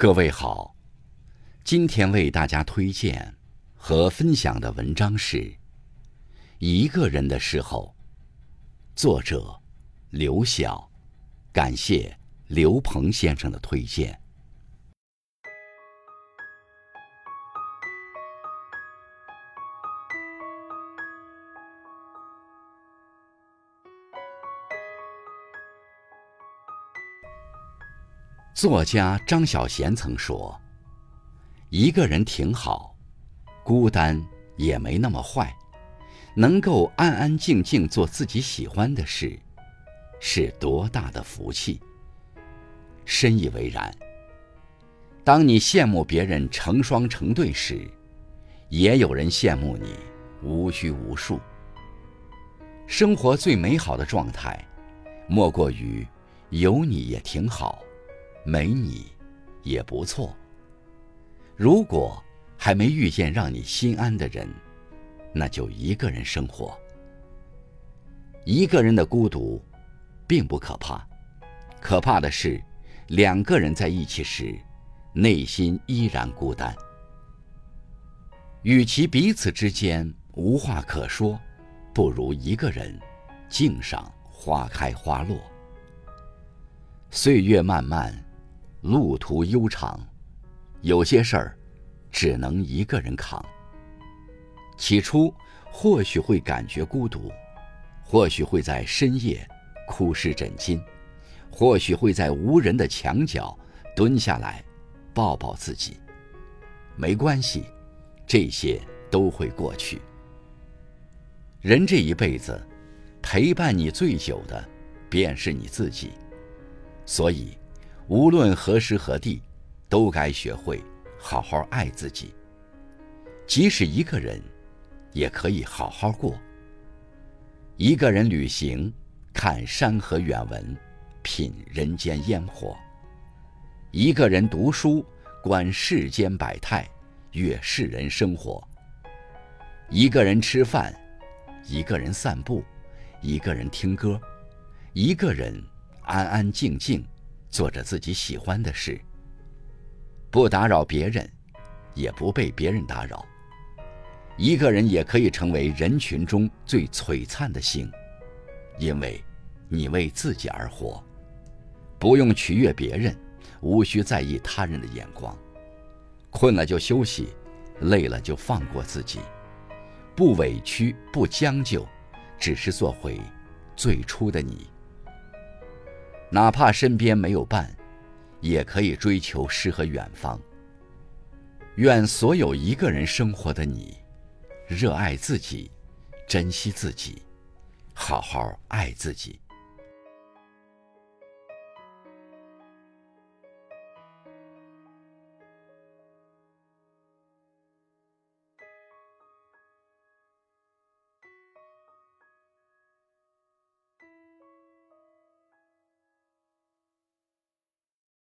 各位好，今天为大家推荐和分享的文章是《一个人的时候》，作者刘晓，感谢刘鹏先生的推荐。作家张小娴曾说：“一个人挺好，孤单也没那么坏，能够安安静静做自己喜欢的事，是多大的福气。”深以为然。当你羡慕别人成双成对时，也有人羡慕你无拘无束。生活最美好的状态，莫过于有你也挺好。没你，也不错。如果还没遇见让你心安的人，那就一个人生活。一个人的孤独，并不可怕，可怕的是两个人在一起时，内心依然孤单。与其彼此之间无话可说，不如一个人静赏花开花落。岁月漫漫。路途悠长，有些事儿只能一个人扛。起初或许会感觉孤独，或许会在深夜哭湿枕巾，或许会在无人的墙角蹲下来抱抱自己。没关系，这些都会过去。人这一辈子，陪伴你最久的便是你自己，所以。无论何时何地，都该学会好好爱自己。即使一个人，也可以好好过。一个人旅行，看山河远闻，品人间烟火；一个人读书，观世间百态，阅世人生活；一个人吃饭，一个人散步，一个人听歌，一个人安安静静。做着自己喜欢的事，不打扰别人，也不被别人打扰。一个人也可以成为人群中最璀璨的星，因为，你为自己而活，不用取悦别人，无需在意他人的眼光。困了就休息，累了就放过自己，不委屈，不将就，只是做回最初的你。哪怕身边没有伴，也可以追求诗和远方。愿所有一个人生活的你，热爱自己，珍惜自己，好好爱自己。